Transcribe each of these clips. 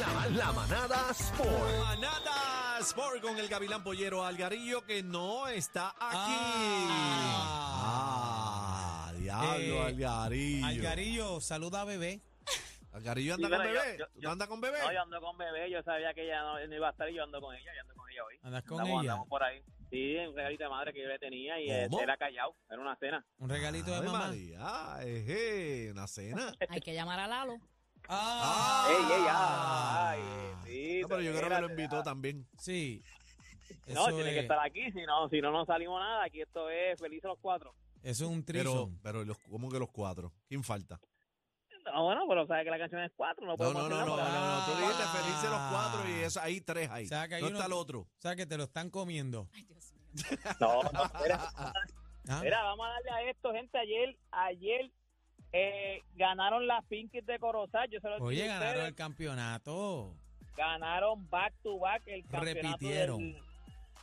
La, la manada Sport. Manada Sport con el Gavilán Pollero Algarillo que no está aquí. Ah. Ah, diablo, Eh, Algarillo. Algarillo, saluda a bebé. Algarillo anda Sí, con bebé. yo- yo- ¿Tú no andas con bebé? No, yo ando con bebé, yo sabía que ella no, no iba a estar y yo ando con ella, yo ando con ella hoy. Andas con andamos, ella. andamos por ahí. Sí, un regalito de madre que yo le tenía y ¿Cómo? este, era callado, era una cena. Un regalito de mamá. María, eje, una cena. Hay que llamar a Lalo. Ah. ¡Ey, ey, ay! Sí, No, pero yo creo que lo invitó ah. también. Sí. No, Eso tiene que es- estar aquí, si no, si no, no salimos nada. Aquí esto es felices los cuatro. Eso es un Pero, trison. pero los, ¿cómo que los cuatro? ¿Quién falta? No, bueno, pero sabes que la canción es cuatro, no No, podemos no, no, no, no, Tú dijiste Ah. felices los cuatro y eso, ahí tres ahí. O sea, que hay no uno- está el otro. O sea, que te lo están comiendo. Ay, Dios mío. No, no, mira, ¿Ah? mira, vamos a darle a esto, gente. Ayer, ayer eh, ganaron las Pinkies de Corozal. Yo se lo Oye, ganaron ustedes. el campeonato. ganaron back to back el campeonato Repitieron. del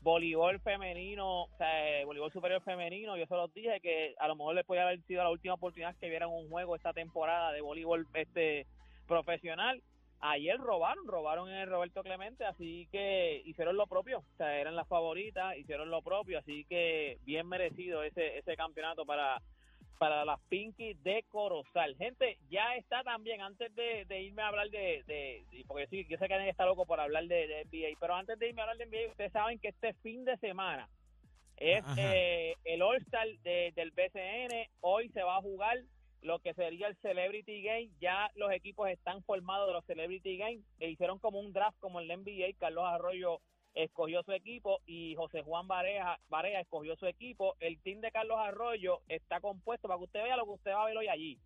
voleibol femenino, o sea, voleibol superior femenino. Yo se los dije que a lo mejor les podía haber sido la última oportunidad que vieran un juego esta temporada de voleibol este profesional. Ayer robaron, robaron en el Roberto Clemente, así que hicieron lo propio, o sea, eran las favoritas, hicieron lo propio, así que bien merecido ese ese campeonato para para las Pinky de Corozal. Gente, ya está también, antes de, de irme a hablar de, de, de- porque sí, yo sé que nadie está loco por hablar de, NBA, pero antes de irme a hablar de NBA, ustedes saben que este fin de semana es eh, el All-Star de- del BCN, hoy se va a jugar lo que sería el Celebrity Game, ya los equipos están formados de los Celebrity Game, e hicieron como un draft como el NBA, Carlos Arroyo escogió su equipo y José Juan Barea, Barea escogió su equipo. El team de Carlos Arroyo está compuesto para que usted vea lo que usted va a ver hoy allí.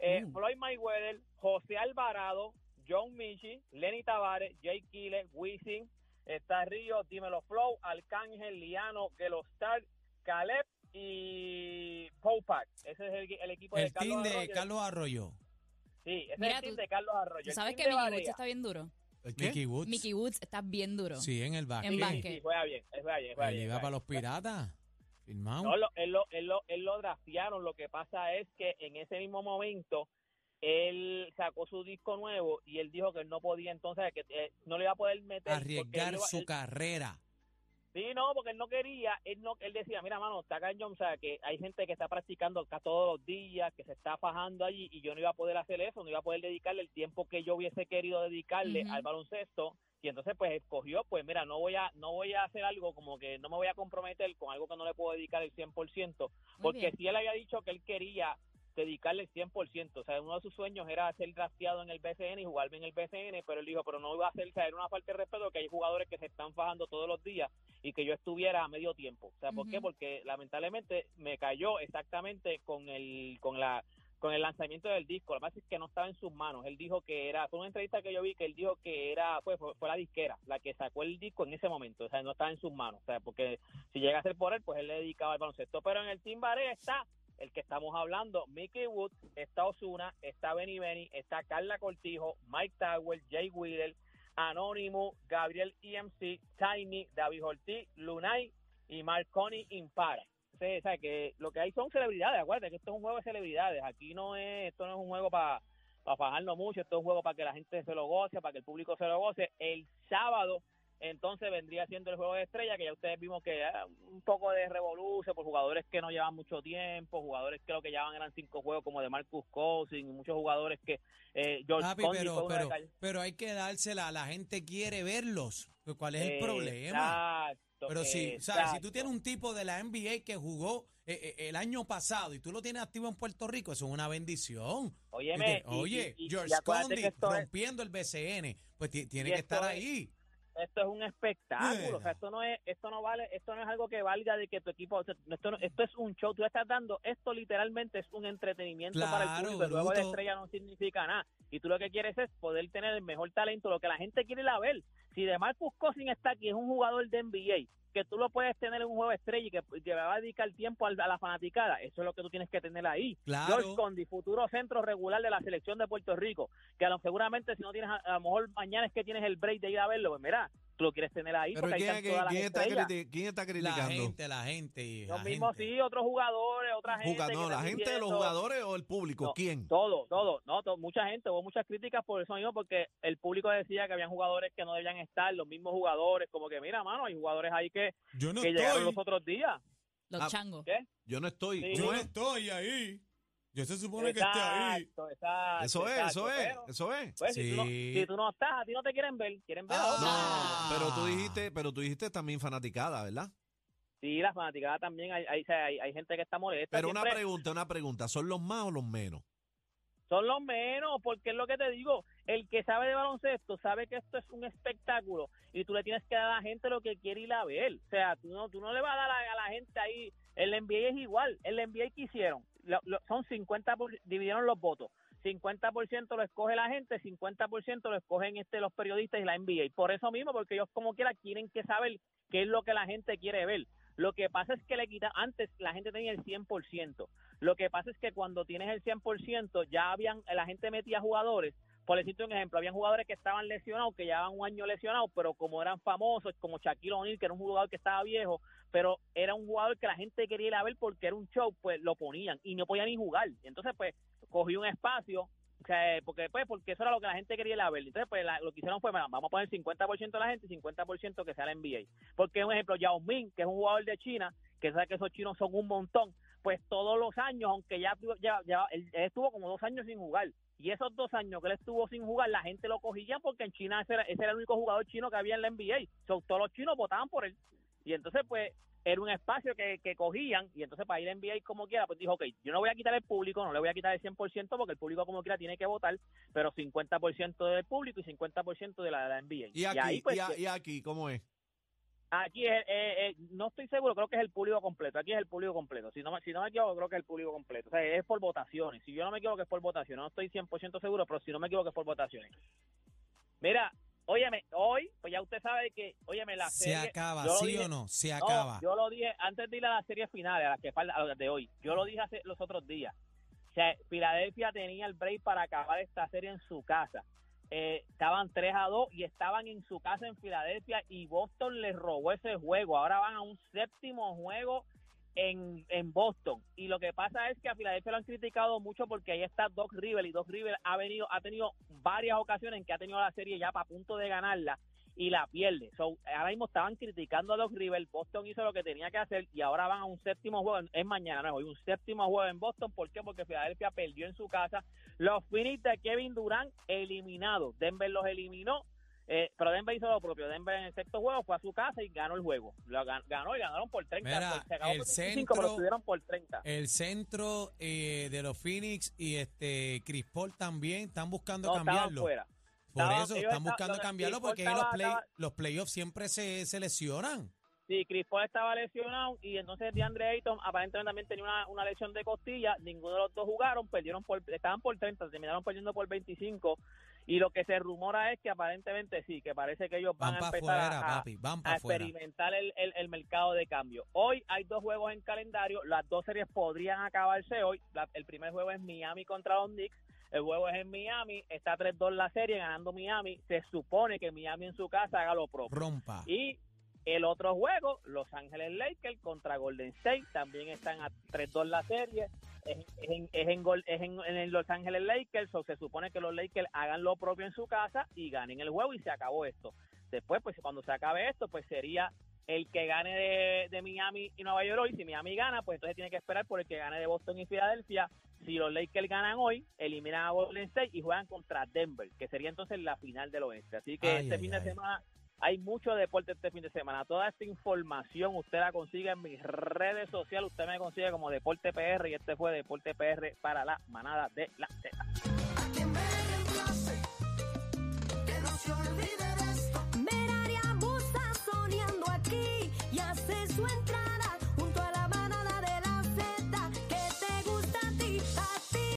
Eh, Mm. Floyd Mayweather, José Alvarado, John Michi, Lenny Tavares, Jay Kille, Wisin, está Río, Dímelo Flow, Arcángel, Liano, Gelostar, Caleb y Popak. Ese es el, el equipo de El Carlos team de Arroyo. Carlos Arroyo. Sí, ese Mira, es el team tú- de Carlos Arroyo. ¿Tú El sabes que de Woods está bien duro? ¿El qué? Mickey Woods. Mickey Woods está bien duro. Sí, en el básquet. En básquet. Sí, juega bien, juega bien, juega Él bien. iba juega para los piratas. Firmado. No, lo- él, lo, él, lo, él lo draftearon. Lo que pasa es que en ese mismo momento él sacó su disco nuevo y él dijo que él no podía entonces, que eh, no le iba a poder meter. él arriesgar iba- su él- carrera. Sí, no, porque él no quería, él no, él decía, mira, mano, está cañón, o sea, que hay gente que está practicando acá todos los días, que se está fajando allí, y yo no iba a poder hacer eso, no iba a poder dedicarle el tiempo que yo hubiese querido dedicarle al baloncesto, y entonces pues escogió, pues mira, no voy a, no voy a hacer algo como que no me voy a comprometer con algo que no le puedo dedicar el 100%, Muy porque si él había dicho que él quería dedicarle el 100%, o sea, uno de sus sueños era ser drafteado en el BCN y jugar bien en el BCN, pero él dijo, pero no iba a hacer, o sea, era una falta de respeto que hay jugadores que se están fajando todos los días y que yo estuviera a medio tiempo. O sea, ¿por qué? Porque lamentablemente me cayó exactamente con el con la con el lanzamiento del disco. Que pasa es que no estaba en sus manos. Él dijo que era, fue una entrevista que yo vi que él dijo que era, fue, fue, la disquera la que sacó el disco en ese momento. O sea, no estaba en sus manos. O sea, porque si llega a ser por él, pues él le dedicaba al baloncesto. Pero en el Team Barea está el que estamos hablando, Mickey Woods, está Osuna, está Benny Benny, está Carla Cortijo, Mike Tower, Jay Wheeler, Anónimo, Gabriel EMC, Tiny, David Ortiz, Lunay y Marconi Impara. O sea, que lo que hay son celebridades, acuérdate que esto es un juego de celebridades, aquí no es, esto no es un juego para para fajarnos mucho, esto es un juego para que la gente se lo goce, para que el público se lo goce. El sábado entonces vendría siendo el juego de estrella, que ya ustedes vimos que ah, un poco de revolución por jugadores que no llevan mucho tiempo, jugadores que lo que llevaban eran cinco juegos como de Marcus Cousins, y muchos jugadores que eh, George Papi, Condi fue pero, pero, pero hay que dársela. La gente quiere verlos. Pues, ¿Cuál es el problema? Exacto, Pero sí, o sea, si tú tienes un tipo de la NBA que jugó eh, eh, el año pasado y tú lo tienes activo en Puerto Rico, eso es una bendición. Óyeme, y- Oye, y- y- George Condi es- rompiendo el BCN, pues ti- tiene que estar es- ahí. Esto es un espectáculo, o sea, esto no es, esto no vale, esto no es algo que valga de que tu equipo, o sea, esto, no- esto es un show, tú estás dando, esto literalmente es un entretenimiento para el público, el juego de estrella no significa nada, y tú lo que quieres es poder tener el mejor talento, lo que la gente quiere ir a ver, si de Marcus Cousins está aquí, es un jugador de NBA, que tú lo puedes tener en un juego estrella y que, que va a dedicar tiempo a la fanaticada, eso es lo que tú tienes que tener ahí. Claro. George Condi, futuro centro regular de la selección de Puerto Rico, que a lo, seguramente si no tienes, a, a lo mejor mañana es que tienes el break de ir a verlo, pues mira, tú lo quieres tener ahí Pero ¿quién, está quién está La criticando? gente, la gente. Los la mismos sí, otros jugadores, otra gente. Juga- que no, la gente, los jugadores o el público. No, ¿Quién? Todo, todo, no, to- mucha gente, hubo muchas críticas por eso mismo, porque el público decía que habían jugadores que no debían estar, los mismos jugadores, como que mira, mano, hay jugadores ahí que, Yo no que llegaron los otros días. Los Ah, changos. ¿Qué? Yo no estoy. Sí. ¿Cómo Yo no es? estoy ahí. Yo se supone que esté ahí. Exacto, exacto, Eso es, exacto, eso es, pero, eso es. pues, si, tú no, Sí. si tú no estás, a ti no te quieren ver, quieren ver a Ah. No, pero tú dijiste, pero tú dijiste también fanaticada, ¿verdad? Sí, la fanaticada también, hay, hay, hay, hay gente que está molesta. Pero una pregunta, una pregunta, ¿son los más o los menos? Son los menos, porque es lo que te digo, el que sabe de baloncesto sabe que esto es un espectáculo y tú le tienes que dar a la gente lo que quiere ir a ver. O sea, tú no, tú no le vas a dar a, la gente ahí, el NBA es igual, el NBA que hicieron, son 50, por- dividieron los votos. 50% lo escoge la gente, 50% lo escogen este los periodistas y la NBA. Por eso mismo, porque ellos como quiera quieren que saber qué es lo que la gente quiere ver. Lo que pasa es que le quita antes la gente tenía el 100%. Lo que pasa es que cuando tienes el 100% ya habían la gente metía jugadores por decirte un ejemplo, habían jugadores que estaban lesionados, que llevaban un año lesionados, pero como eran famosos, como Shaquille O'Neal, que era un jugador que estaba viejo, pero era un jugador que la gente quería ir a ver porque era un show, pues lo ponían y no podía ni jugar. Entonces, pues, cogió un espacio, o sea, porque, pues, porque eso era lo que la gente quería ir a ver. Entonces, pues, la- lo que hicieron fue, "Mira, vamos a poner 50% de la gente y 50% que sea la NBA. Porque, un ejemplo, Yao Ming, que es un jugador de China, que sabe que esos chinos son un montón, pues todos los años, aunque ya, ya, ya él, él estuvo como dos años sin jugar, y esos dos años que él estuvo sin jugar, la gente lo cogía porque en China ese era, ese era el único jugador chino que había en la NBA. So, todos los chinos votaban por él. Y entonces, pues, era un espacio que, que cogían. Y entonces, para ir a NBA como quiera, pues dijo, ok, yo no voy a quitar el público, no le voy a quitar el 100% porque el público como quiera tiene que votar, pero 50% del público y 50% de la, de la NBA. Y aquí, ahí, pues, y, a- y aquí, ¿cómo es? Aquí es, eh, eh, no estoy seguro, creo que es el público completo. Aquí es el público completo. Si no, me- si no me equivoco, creo que es el público completo. O sea, es por votaciones. Si yo no me equivoco, es por votaciones. No estoy 100% seguro, pero si no me equivoco, es por votaciones. Mira, óyeme, hoy, pues ya usted sabe que, óyeme, la ¿Se serie. acaba, yo lo sí dije- o no? Se no, acaba. yo lo dije antes de ir a las series finales, a las que a las de hoy. Yo lo dije hace los otros días. O sea, Filadelfia tenía el break para acabar esta serie en su casa. Eh, estaban 3 a 2 y estaban en su casa en Filadelfia y Boston les robó ese juego. Ahora van a un séptimo juego en, en Boston. Y lo que pasa es que a Filadelfia lo han criticado mucho porque ahí está Doc River y Doc River ha venido, ha tenido varias ocasiones en que ha tenido la serie ya para punto de ganarla y la pierde. So, ahora mismo estaban criticando a Doc River, Boston hizo lo que tenía que hacer y ahora van a un séptimo juego, es mañana, no es hoy, un séptimo juego en Boston. ¿Por qué? Porque Filadelfia perdió en su casa. Los Phoenix de Kevin Durant eliminados. Denver los eliminó. eh, pero Denver hizo lo propio. Denver en el sexto juego fue a su casa y ganó el juego. Lo gan- ganó y ganaron por 30. Mira, Por- se acabó el por 25, pero centro- estuvieron por 30. El centro eh, de los Phoenix y este Chris Paul también están buscando No, estaban cambiarlo. fuera. Por eso están buscando cambiarlo porque los, estaba- play, estaba- los playoffs siempre se, se lesionan. Sí, Chris Paul estaba lesionado y entonces DeAndre Ayton aparentemente también tenía una, una lesión de costilla. Ninguno de los dos jugaron, perdieron por, estaban por 30, terminaron perdiendo por 25. Y lo que se rumora es que aparentemente sí, que parece que ellos van, Van a empezar a, papi, van a experimentar el, el- el mercado de cambio. Hoy hay dos juegos en calendario, las dos series podrían acabarse hoy. La- el primer juego es Miami contra los Knicks, el juego es en Miami, está 3-2 la serie, ganando Miami. Se supone que Miami en su casa haga lo propio. Rompa. Y el otro juego, Los Ángeles Lakers contra Golden State, también están a 3-2 la serie. Es, es en, es en es en- Los Ángeles Lakers, o se supone que los Lakers hagan lo propio en su casa y ganen el juego y se acabó esto. Después, pues cuando se acabe esto, pues sería el que gane de, de Miami y Nueva York hoy. Si Miami gana, pues entonces tiene que esperar por el que gane de Boston y Filadelfia. Si los Lakers ganan hoy, eliminan a Golden State y juegan contra Denver, que sería entonces la final del oeste. Así que Ay, este ay, fin de ay. semana hay mucho deporte este fin de semana. Toda esta información usted la consigue en mis redes sociales. Usted me consigue como Deporte PR y este fue Deporte PR para la manada de la Z. y hace su entrada.